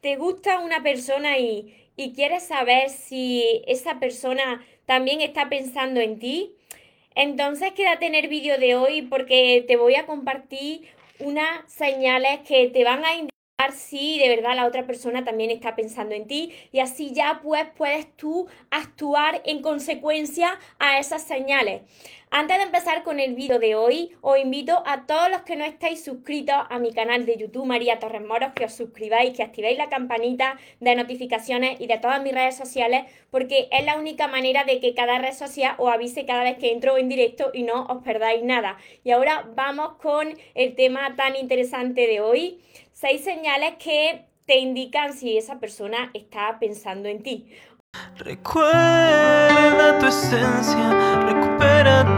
te gusta una persona y, quieres saber si esa persona también está pensando en ti, entonces quédate en el vídeo de hoy porque te voy a compartir unas señales que te van a indicar si de verdad la otra persona también está pensando en ti y así ya pues puedes tú actuar en consecuencia a esas señales. Antes de empezar con el vídeo de hoy, os invito a todos los que no estáis suscritos a mi canal de YouTube María Torres Moros que os suscribáis, que activéis la campanita de notificaciones y de todas mis redes sociales, porque es la única manera de que cada red social os avise cada vez que entro en directo y no os perdáis nada. Y ahora vamos con el tema tan interesante de hoy, seis señales que te indican si esa persona está pensando en ti. Recuerda tu esencia, recupera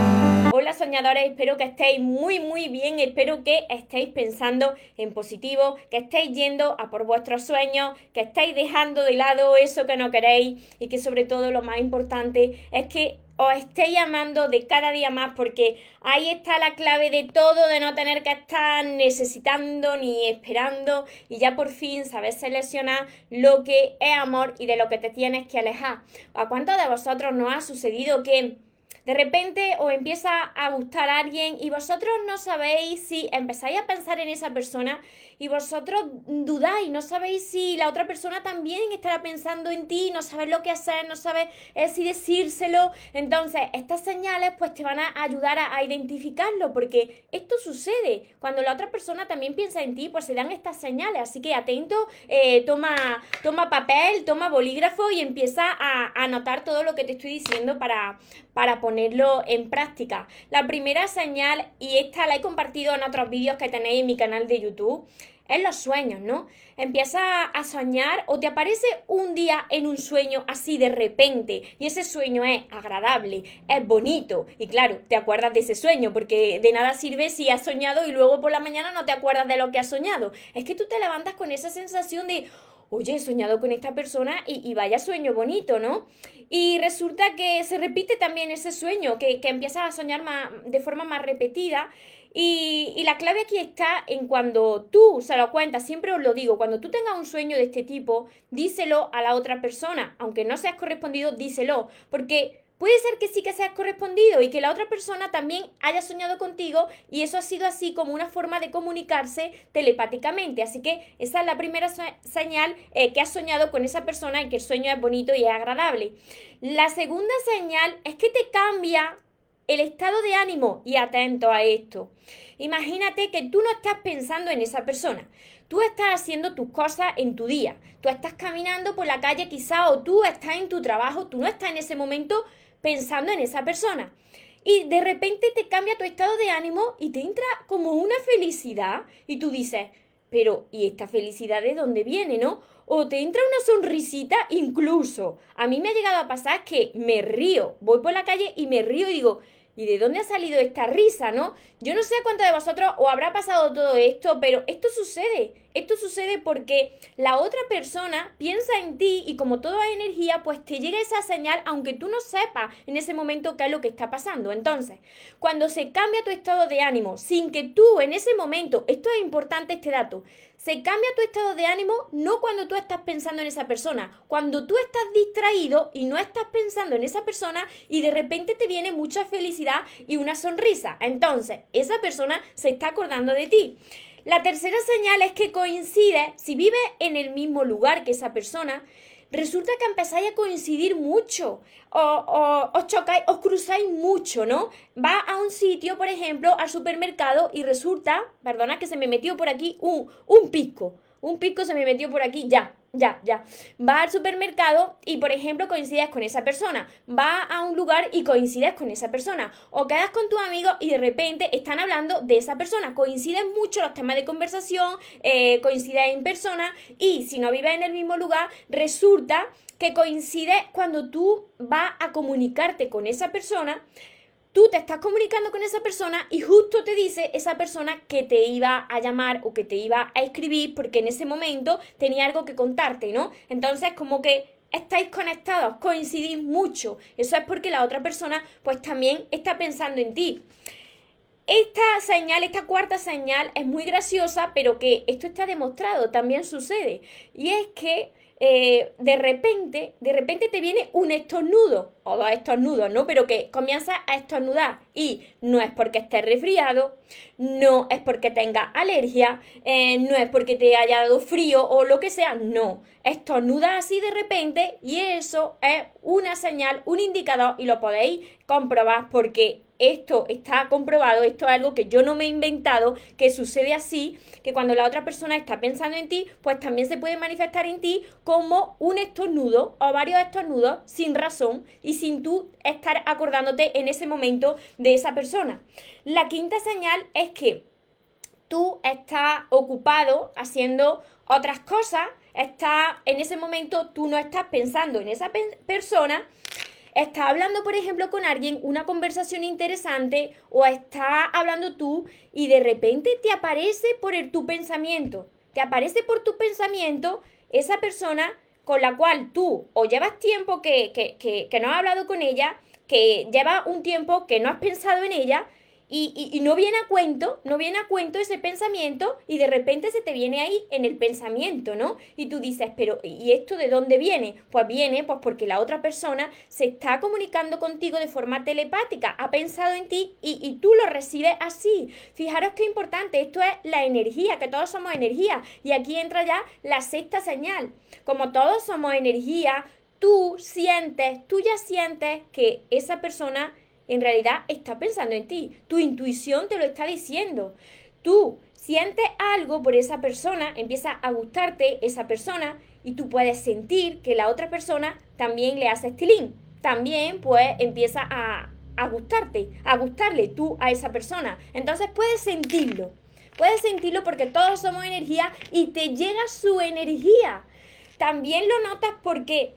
soñadores, espero que estéis muy muy bien, espero que estéis pensando en positivo, que estéis yendo a por vuestros sueños, que estéis dejando de lado eso que no queréis y que sobre todo lo más importante es que os estéis amando de cada día más porque ahí está la clave de todo, de no tener que estar necesitando ni esperando y ya por fin saber seleccionar lo que es amor y de lo que te tienes que alejar. ¿A cuántos de vosotros nos ha sucedido que de repente os empieza a gustar alguien y vosotros no sabéis si empezáis a pensar en esa persona y vosotros dudáis, no sabéis si la otra persona también estará pensando en ti, no sabes lo que hacer, no sabes eh, si decírselo. Entonces, estas señales pues te van a ayudar a, identificarlo porque esto sucede. Cuando la otra persona también piensa en ti, pues se dan estas señales. Así que atento, eh, toma, toma papel, toma bolígrafo y empieza a, anotar todo lo que te estoy diciendo para, para ponerlo en práctica. La primera señal, y esta la he compartido en otros vídeos que tenéis en mi canal de YouTube, es los sueños, ¿no? Empiezas a soñar o te aparece un día en un sueño así de repente y ese sueño es agradable, es bonito y claro, te acuerdas de ese sueño porque de nada sirve si has soñado y luego por la mañana no te acuerdas de lo que has soñado. Es que tú te levantas con esa sensación de, oye, he soñado con esta persona y, vaya sueño bonito, ¿no? Y resulta que se repite también ese sueño, que, que empiezas a soñar de forma más repetida y, la clave aquí está en cuando tú se lo cuentas, siempre os lo digo, cuando tú tengas un sueño de este tipo, díselo a la otra persona, aunque no seas correspondido, díselo, porque puede ser que sí que seas correspondido y que la otra persona también haya soñado contigo y eso ha sido así como una forma de comunicarse telepáticamente. Así que esa es la primera señal eh, que has soñado con esa persona y que el sueño es bonito y es agradable. La segunda señal es que te cambia el estado de ánimo y atento a esto. Imagínate que tú no estás pensando en esa persona. Tú estás haciendo tus cosas en tu día. Tú estás caminando por la calle quizá o tú estás en tu trabajo. Tú no estás en ese momento pensando en esa persona. Y de repente te cambia tu estado de ánimo y te entra como una felicidad y tú dices, pero ¿y esta felicidad de dónde viene, no? O te entra una sonrisita incluso. A mí me ha llegado a pasar que me río, voy por la calle y me río y digo, ¿Y de dónde ha salido esta risa, no? Yo no sé a cuántos de vosotros os habrá pasado todo esto, pero esto sucede. Esto sucede porque la otra persona piensa en ti y como toda energía, pues te llega esa señal aunque tú no sepas en ese momento qué es lo que está pasando. Entonces, cuando se cambia tu estado de ánimo sin que tú en ese momento, esto es importante este dato, se cambia tu estado de ánimo no cuando tú estás pensando en esa persona, cuando tú estás distraído y no estás pensando en esa persona y de repente te viene mucha felicidad y una sonrisa. Entonces, esa persona se está acordando de ti. La tercera señal es que coincide, si vive en el mismo lugar que esa persona, resulta que empezáis a coincidir mucho, o, os chocáis, os cruzáis mucho, ¿no? Va a un sitio, por ejemplo, al supermercado y resulta, perdona que se me metió por aquí un, un pisco, un pisco se me metió por aquí ya, ya, ya. Vas al supermercado y, por ejemplo, coincides con esa persona. Vas a un lugar y coincides con esa persona. O quedas con tus amigos y de repente están hablando de esa persona. Coinciden mucho los temas de conversación, eh, coincides en persona y si no vives en el mismo lugar, resulta que coincide cuando tú vas a comunicarte con esa persona tú te estás comunicando con esa persona y justo te dice esa persona que te iba a llamar o que te iba a escribir porque en ese momento tenía algo que contarte, ¿no? Entonces como que estáis conectados, coincidís mucho. Eso es porque la otra persona pues también está pensando en ti. Esta señal, esta cuarta señal es muy graciosa, pero que esto está demostrado, también sucede. Y es que eh, de repente, de repente te viene un estornudo, o dos estornudos, ¿no? Pero que comienza a estornudar y no es porque estés resfriado, no es porque tengas alergia, eh, no es porque te haya dado frío o lo que sea, no. Estornuda así de repente y eso es una señal, un indicador y lo podéis comprobar porque esto está comprobado, esto es algo que yo no me he inventado, que sucede así, que cuando la otra persona está pensando en ti, pues también se puede manifestar en ti como un estornudo o varios estornudos sin razón y sin tú estar acordándote en ese momento de esa persona. La quinta señal es que tú estás ocupado haciendo otras cosas, está en ese momento tú no estás pensando en esa persona Está hablando, por ejemplo, con alguien una conversación interesante o está hablando tú y de repente te aparece por el, tu pensamiento, te aparece por tu pensamiento esa persona con la cual tú o llevas tiempo que, que, que, que no has hablado con ella, que lleva un tiempo que no has pensado en ella y, no viene a cuento, no viene a cuento ese pensamiento y de repente se te viene ahí en el pensamiento, ¿no? Y tú dices, pero ¿y esto de dónde viene? Pues viene pues porque la otra persona se está comunicando contigo de forma telepática, ha pensado en ti y, y tú lo recibes así. Fijaros qué importante, esto es la energía, que todos somos energía. Y aquí entra ya la sexta señal. Como todos somos energía, tú sientes, tú ya sientes que esa persona en realidad está pensando en ti. Tu intuición te lo está diciendo. Tú sientes algo por esa persona, empieza a gustarte esa persona y tú puedes sentir que la otra persona también le hace estilín. También pues empieza a, a gustarte, a gustarle tú a esa persona. Entonces puedes sentirlo. Puedes sentirlo porque todos somos energía y te llega su energía. También lo notas porque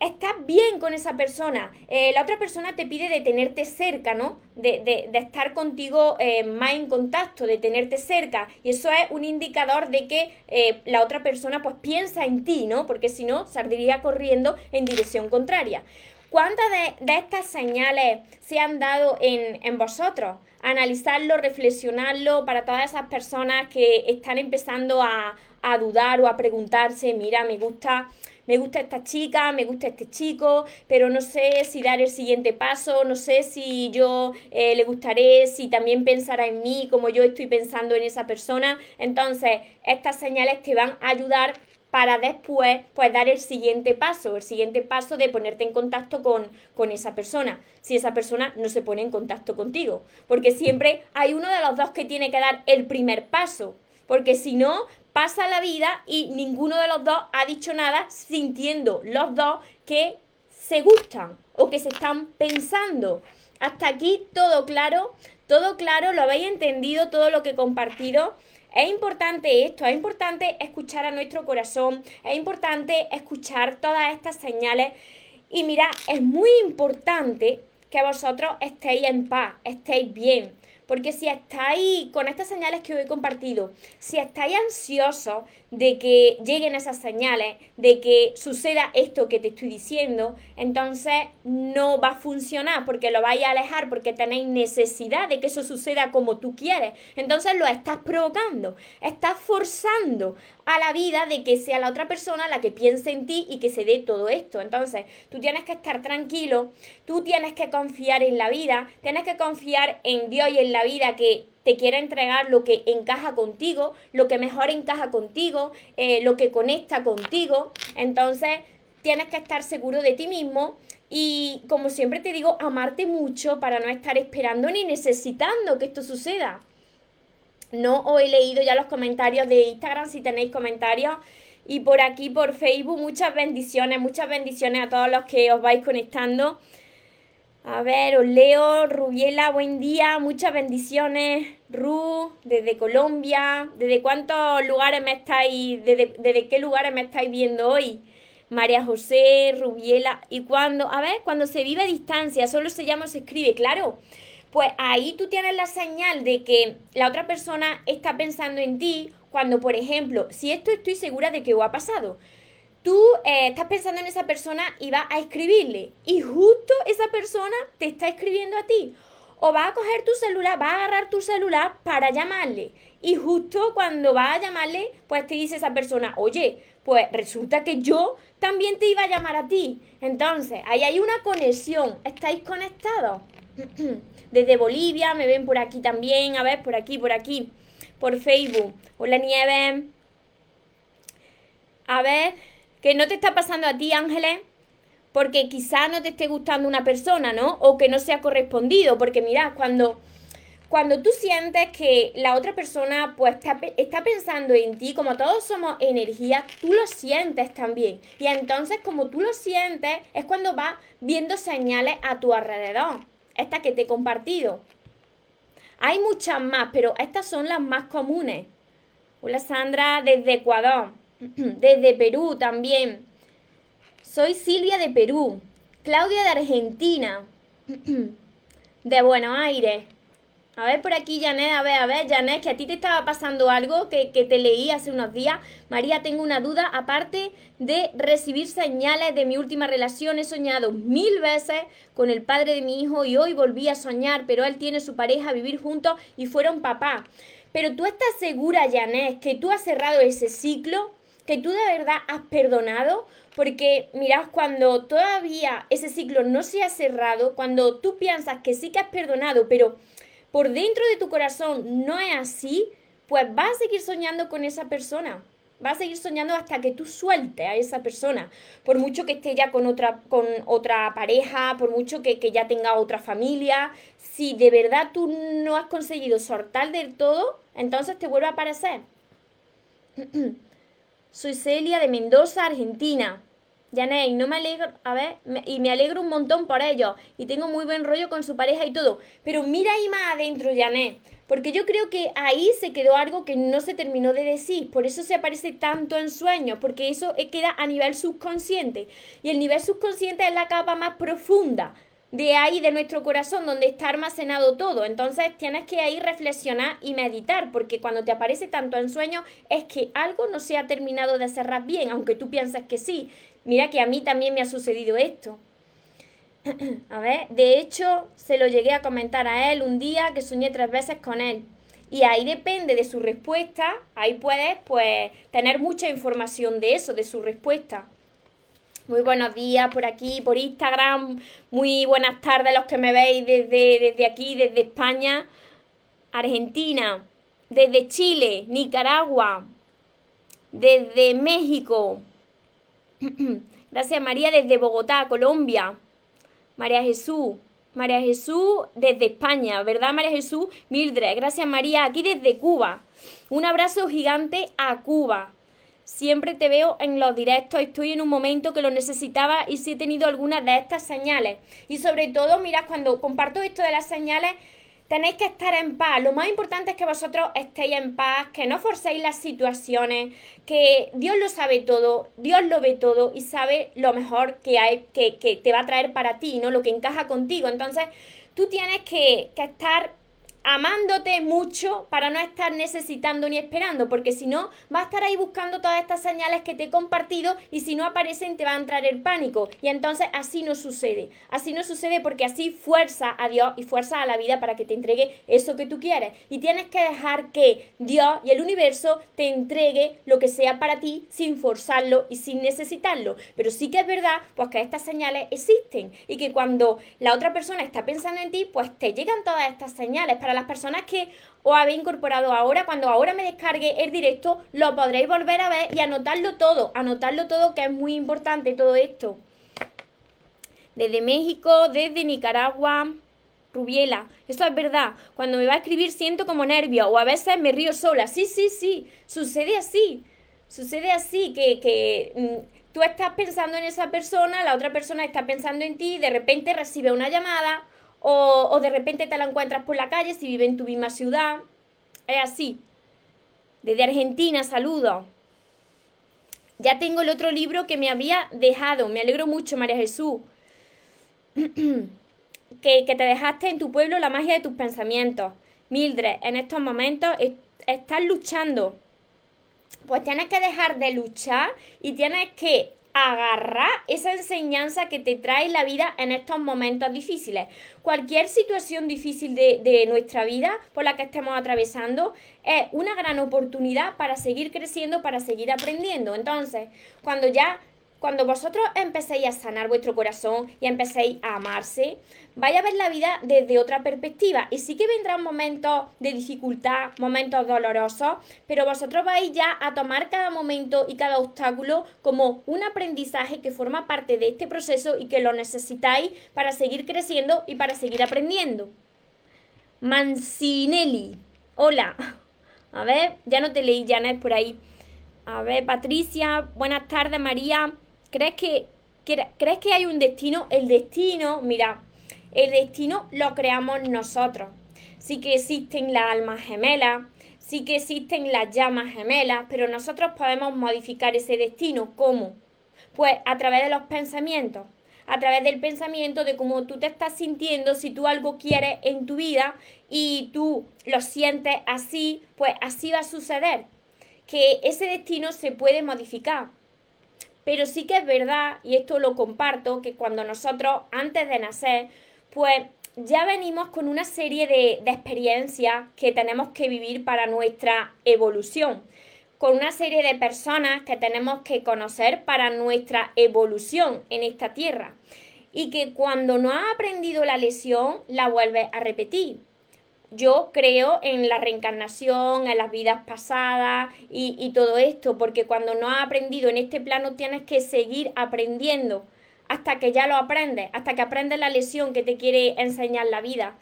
estás bien con esa persona. Eh, la otra persona te pide de tenerte cerca, ¿no? De, de, estar contigo eh, más en contacto, de tenerte cerca. Y eso es un indicador de que eh, la otra persona pues piensa en ti, ¿no? Porque si no, saldría corriendo en dirección contraria. ¿Cuántas de, de, estas señales se han dado en, en vosotros? Analizarlo, reflexionarlo para todas esas personas que están empezando a, a dudar o a preguntarse, mira, me gusta me gusta esta chica, me gusta este chico, pero no sé si dar el siguiente paso, no sé si yo eh, le gustaré, si también pensará en mí como yo estoy pensando en esa persona. Entonces, estas señales te van a ayudar para después pues dar el siguiente paso, el siguiente paso de ponerte en contacto con, con, esa persona, si esa persona no se pone en contacto contigo, porque siempre hay uno de los dos que tiene que dar el primer paso, porque si no, pasa la vida y ninguno de los dos ha dicho nada sintiendo los dos que se gustan o que se están pensando. Hasta aquí todo claro, todo claro, lo habéis entendido, todo lo que he compartido. Es importante esto, es importante escuchar a nuestro corazón, es importante escuchar todas estas señales. Y mira, es muy importante que vosotros estéis en paz, estéis bien. Porque si estáis con estas señales que os he compartido, si estáis ansiosos de que lleguen esas señales, de que suceda esto que te estoy diciendo, entonces no va a funcionar porque lo vais a alejar, porque tenéis necesidad de que eso suceda como tú quieres. Entonces lo estás provocando, estás forzando a la vida de que sea la otra persona la que piense en ti y que se dé todo esto. Entonces tú tienes que estar tranquilo, tú tienes que confiar en la vida, tienes que confiar en Dios y en la vida que te quiere entregar lo que encaja contigo, lo que mejor encaja contigo, eh, lo que conecta contigo. Entonces, tienes que estar seguro de ti mismo y, como siempre te digo, amarte mucho para no estar esperando ni necesitando que esto suceda. No os he leído ya los comentarios de Instagram, si tenéis comentarios. Y por aquí, por Facebook, muchas bendiciones, muchas bendiciones a todos los que os vais conectando. A ver, os leo, Rubiela, buen día, muchas bendiciones. Ru, desde Colombia, ¿desde cuántos lugares me estáis, desde, desde qué lugares me estáis viendo hoy? María José, Rubiela, y cuando, a ver, cuando se vive a distancia, solo se llama, se escribe, claro, pues ahí tú tienes la señal de que la otra persona está pensando en ti, cuando, por ejemplo, si esto estoy segura de que os ha pasado, tú eh, estás pensando en esa persona y vas a escribirle, y justo esa persona te está escribiendo a ti. O vas a coger tu celular, vas a agarrar tu celular para llamarle. Y justo cuando vas a llamarle, pues te dice esa persona, oye, pues resulta que yo también te iba a llamar a ti. Entonces, ahí hay una conexión. ¿Estáis conectados? Desde Bolivia, me ven por aquí también. A ver, por aquí, por aquí. Por Facebook. Hola, Nieve. A ver, ¿qué no te está pasando a ti, Ángeles? Porque quizá no te esté gustando una persona, ¿no? O que no sea correspondido. Porque mirad, cuando cuando tú sientes que la otra persona pues está, pensando en ti, como todos somos energía, tú lo sientes también. Y entonces como tú lo sientes es cuando vas viendo señales a tu alrededor. Esta que te he compartido. Hay muchas más, pero estas son las más comunes. Hola Sandra, desde Ecuador, desde Perú también. Soy Silvia de Perú, Claudia de Argentina, de Buenos Aires, a ver por aquí, Janet, a ver, a ver, Janet, que a ti te estaba pasando algo que, que, te leí hace unos días. María, tengo una duda. Aparte de recibir señales de mi última relación, he soñado mil veces con el padre de mi hijo y hoy volví a soñar, pero él tiene su pareja vivir juntos y fueron papá. Pero tú estás segura, Janet, que tú has cerrado ese ciclo, que tú de verdad has perdonado, porque mirad, cuando todavía ese ciclo no se ha cerrado, cuando tú piensas que sí que has perdonado, pero por dentro de tu corazón no es así, pues vas a seguir soñando con esa persona. Vas a seguir soñando hasta que tú sueltes a esa persona. Por mucho que esté ya con otra, con otra pareja, por mucho que, que ya tenga otra familia. Si de verdad tú no has conseguido soltar del todo, entonces te vuelve a aparecer. Soy Celia de Mendoza, Argentina. Janet, no me alegro, a ver, y me alegro un montón por ello, y tengo muy buen rollo con su pareja y todo, pero mira ahí más adentro, Janet, porque yo creo que ahí se quedó algo que no se terminó de decir, por eso se aparece tanto en sueños, porque eso queda a nivel subconsciente, y el nivel subconsciente es la capa más profunda, de ahí de nuestro corazón donde está almacenado todo. Entonces tienes que ahí reflexionar y meditar, porque cuando te aparece tanto en sueños es que algo no se ha terminado de cerrar bien, aunque tú pienses que sí. Mira que a mí también me ha sucedido esto. a ver, de hecho, se lo llegué a comentar a él un día que soñé tres veces con él. Y ahí depende de su respuesta, ahí puedes pues tener mucha información de eso, de su respuesta. Muy buenos días por aquí, por Instagram. Muy buenas tardes los que me veis desde, desde aquí, desde España, Argentina, desde Chile, Nicaragua, desde México, Gracias María desde Bogotá, Colombia. María Jesús. María Jesús desde España, ¿verdad María Jesús? Mildred, gracias María, aquí desde Cuba. Un abrazo gigante a Cuba. Siempre te veo en los directos, estoy en un momento que lo necesitaba y sí he tenido algunas de estas señales. Y sobre todo, mira, cuando comparto esto de las señales, tenéis que estar en paz. Lo más importante es que vosotros estéis en paz, que no forcéis las situaciones, que Dios lo sabe todo, Dios lo ve todo y sabe lo mejor que hay, que, que te va a traer para ti, ¿no? Lo que encaja contigo. Entonces, tú tienes que, que estar amándote mucho para no estar necesitando ni esperando, porque si no, va a estar ahí buscando todas estas señales que te he compartido y si no aparecen te va a entrar el pánico. Y entonces así no sucede. Así no sucede porque así fuerza a Dios y fuerza a la vida para que te entregue eso que tú quieres. Y tienes que dejar que Dios y el universo te entregue lo que sea para ti sin forzarlo y sin necesitarlo. Pero sí que es verdad, pues que estas señales existen y que cuando la otra persona está pensando en ti, pues te llegan todas estas señales para las personas que os habéis incorporado ahora, cuando ahora me descargue el directo, lo podréis volver a ver y anotarlo todo, anotarlo todo, que es muy importante todo esto. Desde México, desde Nicaragua, Rubiela, eso es verdad. Cuando me va a escribir siento como nervio o a veces me río sola. Sí, sí, sí, sucede así. Sucede así, que, que mm, tú estás pensando en esa persona, la otra persona está pensando en ti, de repente recibe una llamada o, de repente te la encuentras por la calle si vive en tu misma ciudad. Es así. Desde Argentina, saludos. Ya tengo el otro libro que me había dejado. Me alegro mucho, María Jesús. que, que, te dejaste en tu pueblo la magia de tus pensamientos. Mildred, en estos momentos estás luchando. Pues tienes que dejar de luchar y tienes que agarrar esa enseñanza que te trae la vida en estos momentos difíciles. Cualquier situación difícil de, de, nuestra vida por la que estemos atravesando es una gran oportunidad para seguir creciendo, para seguir aprendiendo. Entonces, cuando ya cuando vosotros empecéis a sanar vuestro corazón y empecéis a amarse, vais a ver la vida desde otra perspectiva. Y sí que vendrán momentos de dificultad, momentos dolorosos, pero vosotros vais ya a tomar cada momento y cada obstáculo como un aprendizaje que forma parte de este proceso y que lo necesitáis para seguir creciendo y para seguir aprendiendo. Mancinelli. Hola. A ver, ya no te leí, Janet, por ahí. A ver, Patricia. Buenas tardes, María. ¿Crees que, ¿Crees que hay un destino? El destino, mira, el destino lo creamos nosotros. Sí que existen las almas gemelas, sí que existen las llamas gemelas, pero nosotros podemos modificar ese destino. ¿Cómo? Pues a través de los pensamientos a través del pensamiento de cómo tú te estás sintiendo, si tú algo quieres en tu vida y tú lo sientes así, pues así va a suceder, que ese destino se puede modificar. Pero sí que es verdad, y esto lo comparto, que cuando nosotros antes de nacer, pues ya venimos con una serie de, experiencias que tenemos que vivir para nuestra evolución, con una serie de personas que tenemos que conocer para nuestra evolución en esta tierra. Y que cuando no has aprendido la lección, la vuelves a repetir yo creo en la reencarnación, en las vidas pasadas y, todo esto, porque cuando no has aprendido en este plano tienes que seguir aprendiendo hasta que ya lo aprendes, hasta que aprendes la lección que te quiere enseñar la vida.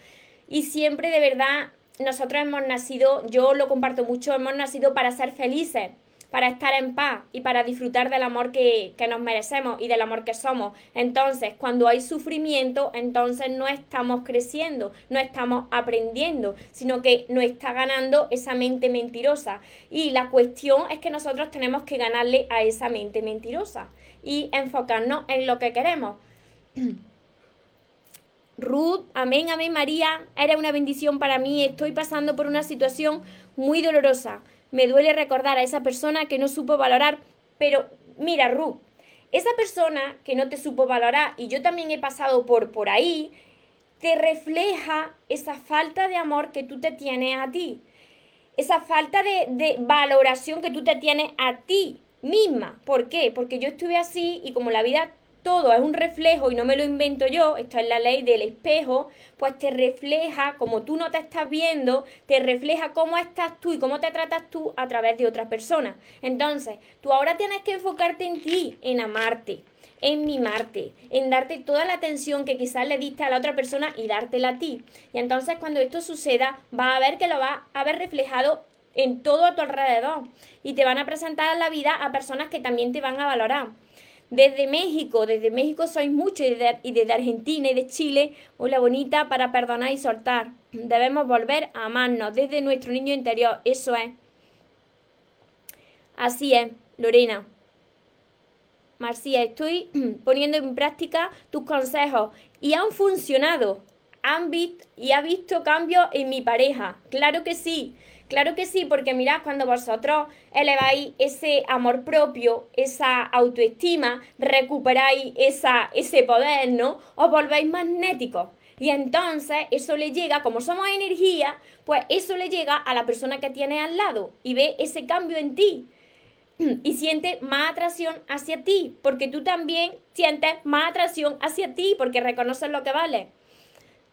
Y siempre de verdad nosotros hemos nacido, yo lo comparto mucho, hemos nacido para ser felices para estar en paz y para disfrutar del amor que, nos merecemos y del amor que somos. Entonces, cuando hay sufrimiento, entonces no estamos creciendo, no estamos aprendiendo, sino que nos está ganando esa mente mentirosa. Y la cuestión es que nosotros tenemos que ganarle a esa mente mentirosa y enfocarnos en lo que queremos. Ruth, amén, amén María, era una bendición para mí, estoy pasando por una situación muy dolorosa me duele recordar a esa persona que no supo valorar, pero mira, Ruth, esa persona que no te supo valorar, y yo también he pasado por, por ahí, te refleja esa falta de amor que tú te tienes a ti, esa falta de, de valoración que tú te tienes a ti misma. ¿Por qué? Porque yo estuve así y como la vida todo es un reflejo y no me lo invento yo, esto es la ley del espejo, pues te refleja, como tú no te estás viendo, te refleja cómo estás tú y cómo te tratas tú a través de otras personas. Entonces, tú ahora tienes que enfocarte en ti, en amarte, en mimarte, en darte toda la atención que quizás le diste a la otra persona y dártela a ti. Y entonces cuando esto suceda, va a ver que lo va a haber reflejado en todo a tu alrededor y te van a presentar a la vida a personas que también te van a valorar. Desde México, desde México sois muchos y desde, Argentina y de Chile, hola bonita, para perdonar y soltar. Debemos volver a amarnos desde nuestro niño interior, eso es. Así es, Lorena. Marcia, estoy poniendo en práctica tus consejos y han funcionado. Han visto y ha visto cambios en mi pareja. Claro que sí. Claro que sí, porque mirad, cuando vosotros eleváis ese amor propio, esa autoestima, recuperáis esa, ese poder, ¿no? Os volvéis magnéticos. Y entonces eso le llega, como somos energía, pues eso le llega a la persona que tiene al lado y ve ese cambio en ti. Y siente más atracción hacia ti, porque tú también sientes más atracción hacia ti, porque reconoces lo que vale.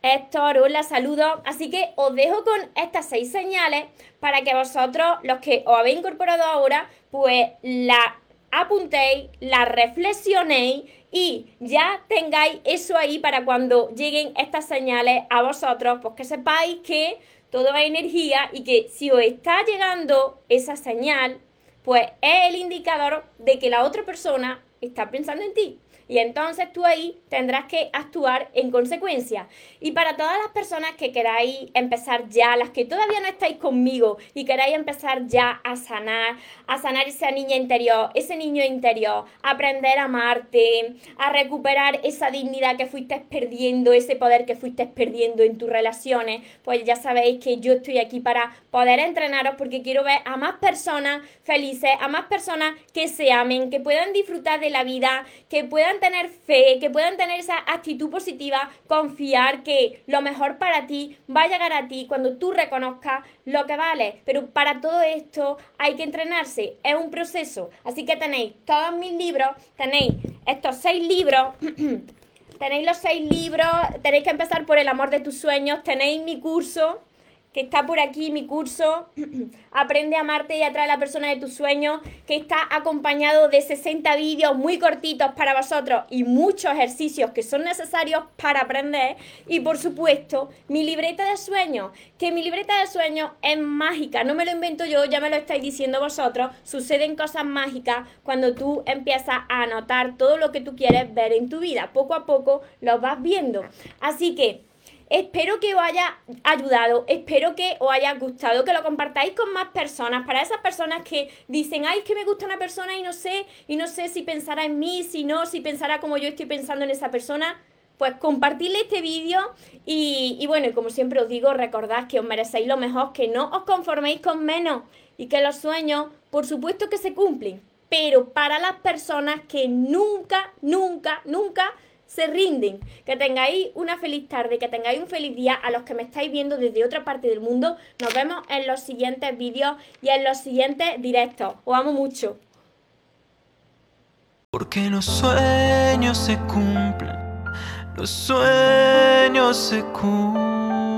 Héctor, hola, saludos. Así que os dejo con estas seis señales para que vosotros, los que os habéis incorporado ahora, pues la apuntéis, la reflexionéis y ya tengáis eso ahí para cuando lleguen estas señales a vosotros, pues que sepáis que todo es energía y que si os está llegando esa señal, pues es el indicador de que la otra persona está pensando en ti. Y entonces tú ahí tendrás que actuar en consecuencia. Y para todas las personas que queráis empezar ya, las que todavía no estáis conmigo y queráis empezar ya a sanar, a sanar esa niña interior, ese niño interior, aprender a amarte, a recuperar esa dignidad que fuiste perdiendo, ese poder que fuiste perdiendo en tus relaciones, pues ya sabéis que yo estoy aquí para poder entrenaros porque quiero ver a más personas felices, a más personas que se amen, que puedan disfrutar de la vida, que puedan tener fe, que puedan tener esa actitud positiva, confiar que lo mejor para ti va a llegar a ti cuando tú reconozcas lo que vale. Pero para todo esto hay que entrenarse, es un proceso. Así que tenéis todos mis libros, tenéis estos seis libros. tenéis los seis libros, tenéis que empezar por el amor de tus sueños, tenéis mi curso que está por aquí mi curso, Aprende a amarte y atrae a la persona de tus sueños, que está acompañado de 60 vídeos muy cortitos para vosotros y muchos ejercicios que son necesarios para aprender. Y por supuesto, mi libreta de sueños, que mi libreta de sueños es mágica, no me lo invento yo, ya me lo estáis diciendo vosotros, suceden cosas mágicas cuando tú empiezas a anotar todo lo que tú quieres ver en tu vida. Poco a poco lo vas viendo. Así que Espero que os haya ayudado, espero que os haya gustado, que lo compartáis con más personas, para esas personas que dicen, ay, es que me gusta una persona y no sé, y no sé si pensará en mí, si no, si pensará como yo estoy pensando en esa persona. Pues compartirle este vídeo y, y bueno, como siempre os digo, recordad que os merecéis lo mejor, que no os conforméis con menos y que los sueños, por supuesto que se cumplen, pero para las personas que nunca, nunca, nunca se rinden. Que tengáis una feliz tarde, que tengáis un feliz día a los que me estáis viendo desde otra parte del mundo. Nos vemos en los siguientes vídeos y en los siguientes directos. Os amo mucho. Porque los sueños se cumplen, los sueños se cumplen.